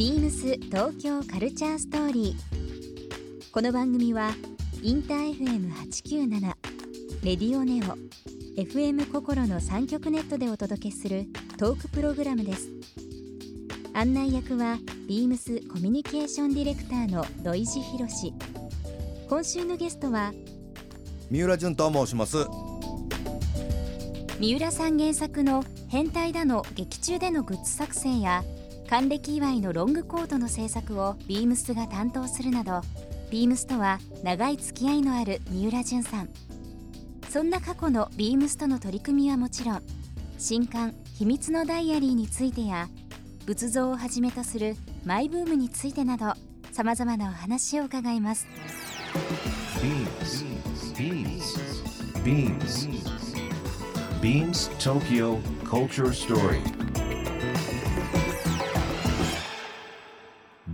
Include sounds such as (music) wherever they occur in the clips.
ビームス東京カルチャーストーリー。この番組はインター FM897 レディオネオ FM 心の3極ネットでお届けするトークプログラムです。案内役はビームスコミュニケーションディレクターの土井博志今週のゲストは三浦淳と申します。三浦さん原作の変態だの劇中でのグッズ作成や還暦祝いのロングコートの制作をビームスが担当するなどビームスとは長い付き合いのある三浦淳さん。そんな過去のビームスとの取り組みはもちろん新刊「秘密のダイアリー」についてや仏像をはじめとするマイブームについてなどさまざまなお話を伺います。BeamsBeamsBeams Beams Tokyo Culture Story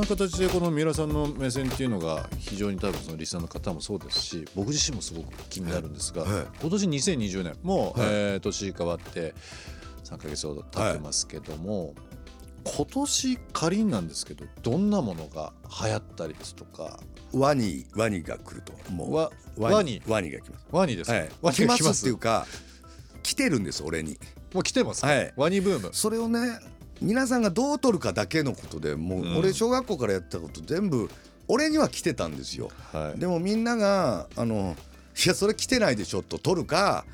な形でこの三浦さんの目線っていうのが非常に多分そのリスナーの方もそうですし僕自身もすごく気になるんですが、はい。今年2020年もう、はい。えー年変わって3ヶ月ほど経ってますけども、今年仮になんですけどどんなものが流行ったりですとかワニワニが来ると。もうワワワニ？ワニが来ます。ワニですか、はい。ワ来ます？ニが来ますっていうか来てるんです俺に。もう来てますか、はい。ワニブーム。それをね皆さんがどう取るかだけのことでもう、うん。俺小学校からやってたこと全部俺には来てたんですよ。はい。でもみんながあのいやそれ来てないでしょと取るか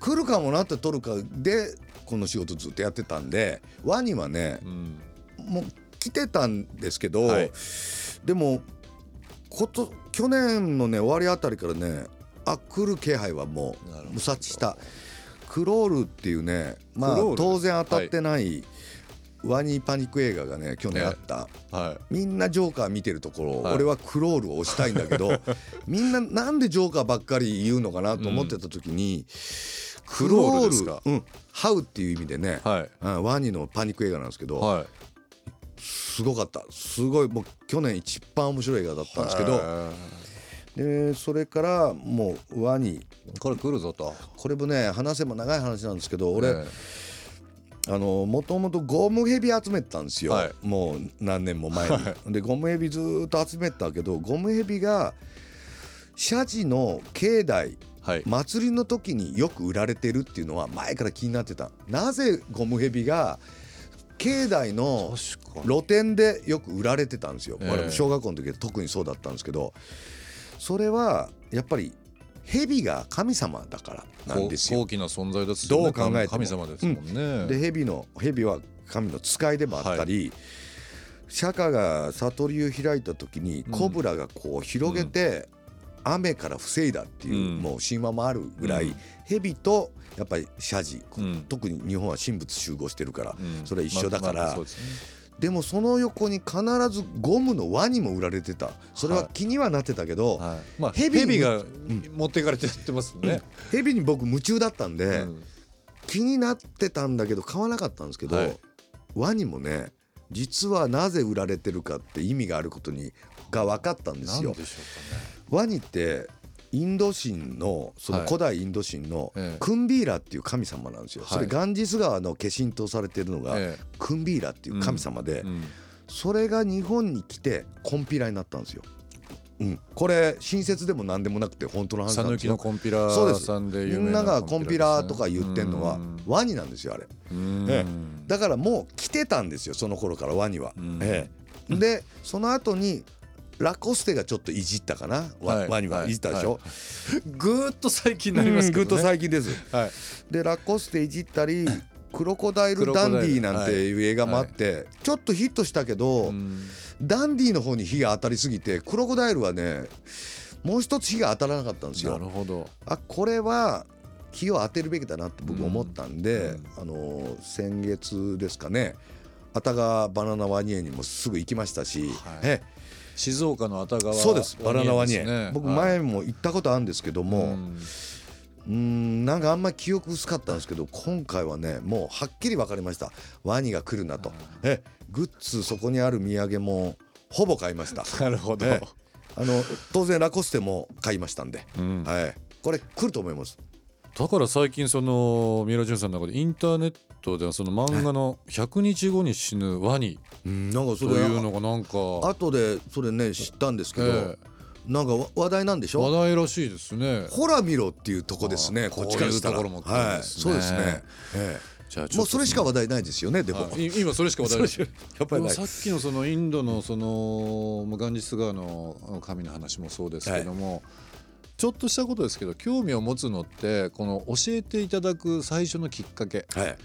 来るかもなって取るかでこの仕事ずっとやってたんでワニはねうん。もう来てたんですけど、はい。でもこと去年のね終わりあたりからねあ来る気配はもう無察した。クロールっていうねまあ当然当たってない、ワニパニック映画がね去年あった、はい。みんなジョーカー見てるところ、はい。俺はクロールを押したいんだけど (laughs) みんななんでジョーカーばっかり言うのかなと思ってた時に、クロクロールールですか？うん、ハウっていう意味でね、はい。うんワニのパニック映画なんですけど、はい。すごかった。すごいもう去年一番面白い映画だったんですけどへでそれからもうワニ。ーこれ来るぞと。これもね話せば長い話なんですけど俺、えあのもともとゴムヘビ集めてたんですよ、はい。もう何年も前に。でゴムヘビずーっと集めてたけどゴムヘビが社寺の境内えはい。祭りの時によく売られてるっていうのは前から気になってた。なぜゴムヘビが境内の露店でよく売られてたんですよ、ええ。俺も小学校の時は特にそうだったんですけど。それはやっぱり蛇が神様だからなんですよ。高。貴な存在ですどう考えても。神様ですもんね、で蛇の蛇は神の使いでもあったり、釈迦が悟りを開いた時にうん。コブラがこう広げて雨から防いだっていう、うん。もう神話もあるぐらい、うん。蛇とやっぱり社寺、うん。特に日本は神仏集合してるから、うん。それは一緒だから、まあまあでもその横に必ずゴムのワニも売られてた。それは気にはなってたけど、はい、まあ蛇に蛇が持っていかれてやってますね、蛇に僕夢中だったんで、うん。気になってたんだけど買わなかったんですけど、はい。ワニもね実はなぜ売られてるかって意味があることにが分かったんですよ。で。しょワニってインド神のそのはい。古代インド神のええ。クンビーラっていう神様なんですよ。はい。それガンジス川の化身とされてるのがクンビーラっていう神様でそれが日本に来てコンピラになったんですよ。うん、これ親切でも何でもなくて本当の話なんですよ。の。コンピラさんでみ有名なんながコンピラとか言ってんのはうん。ワニなんですよあれ。うん。え。だからもう来てたんですよその頃からワニは。うん。ええ。でその後にラコステがちょっといじったかな、ワはいワニははいいじったでしょ、ぐーっと最近になりますけど、ね、うんぐっと最近です。はい。でラコステいじったりクロコダイル・ダンディなんていう映画もあって、ちょっとヒットしたけど、うん。ダンディの方に火が当たりすぎてクロコダイルはねもう一つ火が当たらなかったんですなるよ。ほど。あこれは火を当てるべきだなって僕思ったんで、うん。あの先月ですかねあたがバナナワニ園にもすぐ行きましたし、はい。え静岡の熱川そうです。バナナワニ園、ね僕前も行ったことあるんですけども、ううんなんかあんまり記憶薄かったんですけど今回はねもうはっきり分かりました。ワニが来るなと、えグッズそこにある土産もほぼ買いました。(laughs) なるほど、えあの当然ラコステも買いましたんで、うん。はい、これ来ると思います。だから最近その三浦淳さんの中でインターネットではその漫画の「100日後に死ぬワニうんなんか」それというのがなんか後でそれね知ったんですけど、えなんかわ話題なんでし話ょ題らしいですね。ほら見ろっていうとこですねあこっちからしたら。こういうところも来るんはいですね。そうですね、えじゃもうそれしか話題ないですよねでも、今それしか話題ない。(laughs) やっぱりさっきのそのインドのそのまあガンジス川の神の話もそうですけども、ちょっとしたことですけど興味を持つのってこの教えていただく最初のきっかけ。はい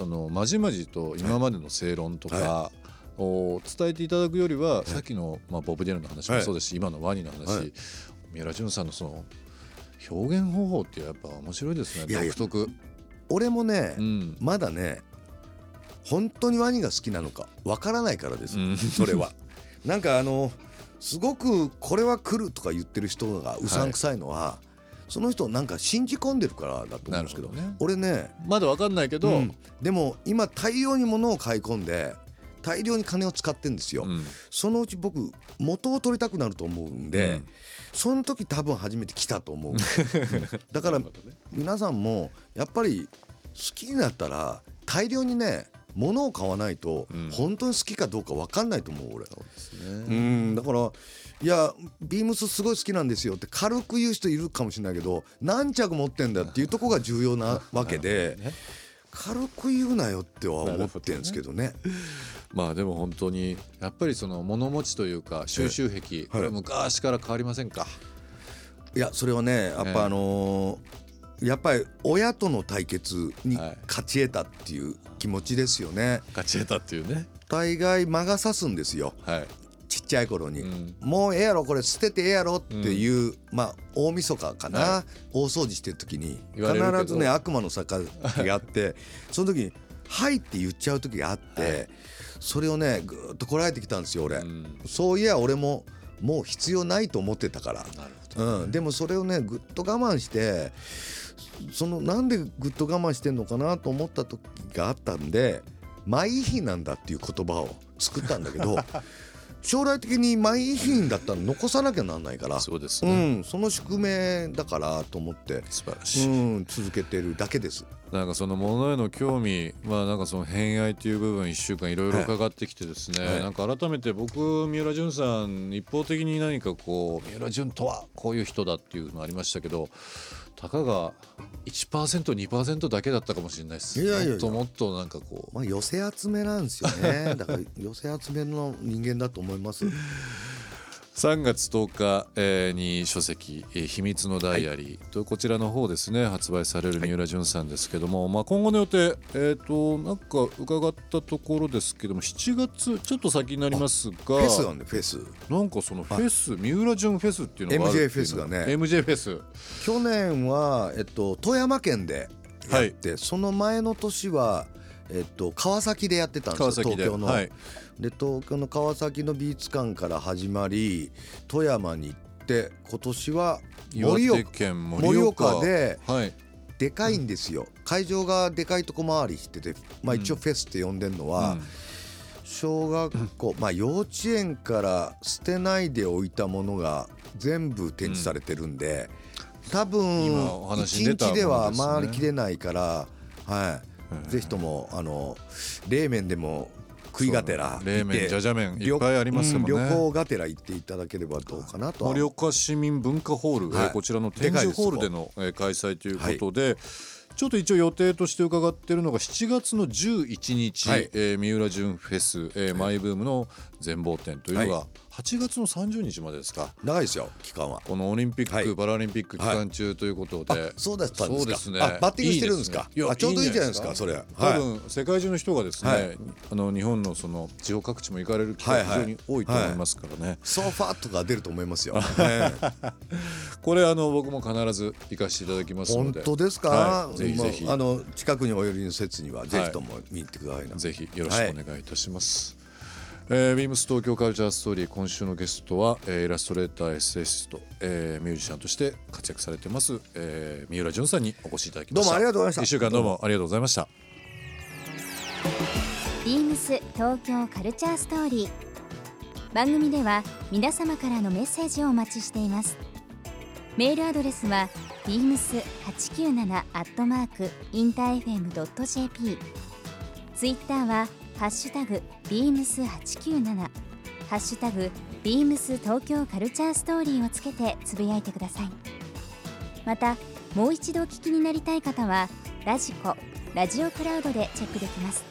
あのまじまじと今までの正論とか、はを伝えていただくよりは、さっきの、まあ、ボブ・ディランの話もそうですし、今のワニの話、はい。三浦淳さんのその表現方法ってやっぱ面白いですね。独特。俺もね、うん。まだね本当にワニが好きなのかわからないからです、うん。それは。なんかあのすごくこれは来るとか言ってる人がうさんくさいのは、その人なんか信じ込んでるからだと思うんですけどね。俺ねまだわかんないけど、うん。でも今大量に物を買い込んで大量に金を使ってんですよ、うん。そのうち僕元を取りたくなると思うんで、うん。その時多分初めて来たと思ううん (laughs) だから皆さんもやっぱり好きになったら大量にね物を買わないとうん。本当に好きかどうか分かんないと思う俺うね。ん。だからいやビームスすごい好きなんですよって軽く言う人いるかもしれないけど何着持ってんだっていうとこが重要なわけでね。軽く言うなよっては思ってるんですけどね。まあでも本当にやっぱりその物持ちというか収集癖、これは昔から変わりませんか、いやそれはねやっぱあのーやっぱり親との対決にはい。勝ち得たっていう気持ちですよね。勝ち得たっていうね。大概魔が差すんですよ。はい、ちっちゃい頃に、うん。もうええやろこれ捨ててええやろっていう、まあ大晦日かな、は大掃除してる時に必ずね悪魔の坂があってその時に「はい」って言っちゃう時があって、はい。それをねぐーっとこらえてきたんですよ俺、うん。そういや俺ももう必要ないと思ってたから。なるほど、うん、でもそれをねぐっと我慢してそのなんでぐっと我慢してんのかなと思った時があったんで「マイ遺品なんだ」っていう言葉を作ったんだけど (laughs) 将来的にマイ遺品だったら残さなきゃなんないからそうですうね、ん、その宿命だからと思って、素晴らしい、うん、続けてるだけです。なんかそのものへの興味まあなんかその偏愛という部分1週間いろいろ伺ってきてですね、はい。なんか改めて僕三浦淳さん一方的に何かこう三浦淳とはこういう人だっていうのありましたけどたかが 1%2% だけだったかもしれないです。いやいや。もっともっとなんかこう。まあ、寄せ集めなんですよね。だから寄せ集めの人間だと思います。3月10日、えーに書籍「えー秘密のダイアリー」とこちらの方ですね。発売される三浦淳さんですけども、まあ、今後の予定、えー、となんか伺ったところですけども7月ちょっと先になりますがフェスなんでフェス。なんかそのフェス三浦淳フェスっていうのがある MJ フェスがね。MJ フェス。去年は、えっと、富山県でやって、その前の年は、えっと、川崎でやってたんですよ東京の。はい。で東京の川崎の美術館から始まり富山に行って今年は盛岡県盛盛岡岡ではい。でかいんですよ。会場がでかいとこ回りしてて、まあ、一応フェスって呼んでるのは、うん。小学校、まあ、幼稚園から捨てないでおいたものが全部展示されてるんで、多分今お話に一出た日では回りきれないから、はい、ぜひともあの冷麺でも食いがてら冷麺じゃじゃ麺いっぱいありますもんね。旅行がてら行っていただければどうかなとは。盛岡市民文化ホール、はい。えーこちらの展示ホールでのえー開催ということで、はちょっと一応予定として伺っているのが7月の11日、はい。えー三浦淳フェス、えーマイブームの全貌展というのがは8月の30日までですか。長いですよ期間は。このオリンピック、はい。パラリンピック期間中ということで、あそうだったんですか。そうですね。あバッティングしてるんですか。いいね。あちょうどいいじゃないですかそれ。多分世界中の人がですね、はい。あの日本のその地方各地も行かれる機会が非常に多いと思いますからね、ソファーとか出ると思いますよ。ね (laughs) これあの僕も必ず行かせていただきますので。本当ですか、はい。ぜひぜひ。まああの近くにお寄りの説にはぜひとも見に行ってくださいな、ぜひよろしくお願いいたします。えー、ビームス東京カルチャーストーリー今週のゲストは、えーイラストレーターエッセイスト、えーミュージシャンとして活躍されてます、えー三浦淳さんにお越しいただきました。どうもありがとうございました。一週間どうもありがとうございました。ビームス東京カルチャーストーリー。番組では皆様からのメッセージをお待ちしています。メールアドレスは beams897 アットマークインター FM.jp ツイッターはハッシュタグ beams897 ハッシュタグ beams 東京カルチャーストーリーをつけてつぶやいてください。またもう一度お聞きになりたい方はラジコラジオクラウドでチェックできます。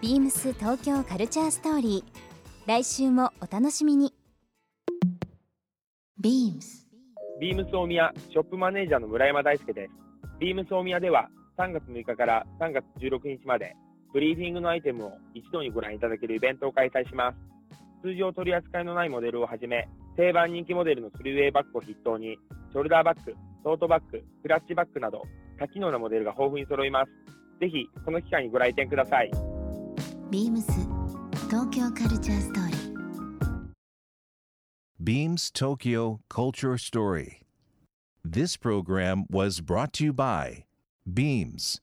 ビームス東京カルチャーストーリー。来週もお楽しみに。BEAMS ビームス大宮ショップマネージャーの村山大輔です。ビームス大宮では3月6日から3月16日までブリーフィングのアイテムを一度にご覧いただけるイベントを開催します。通常取り扱いのないモデルをはじめ、定番人気モデルのスリーウェイバッグを筆頭に、ショルダーバッグ、トートバッグ、クラッチバッグなど多機能なモデルが豊富に揃います。ぜひこの機会にご来店ください。BEAMS 東京カルチャーストーリー Beams Tokyo Culture Story. This program was brought to you by Beams.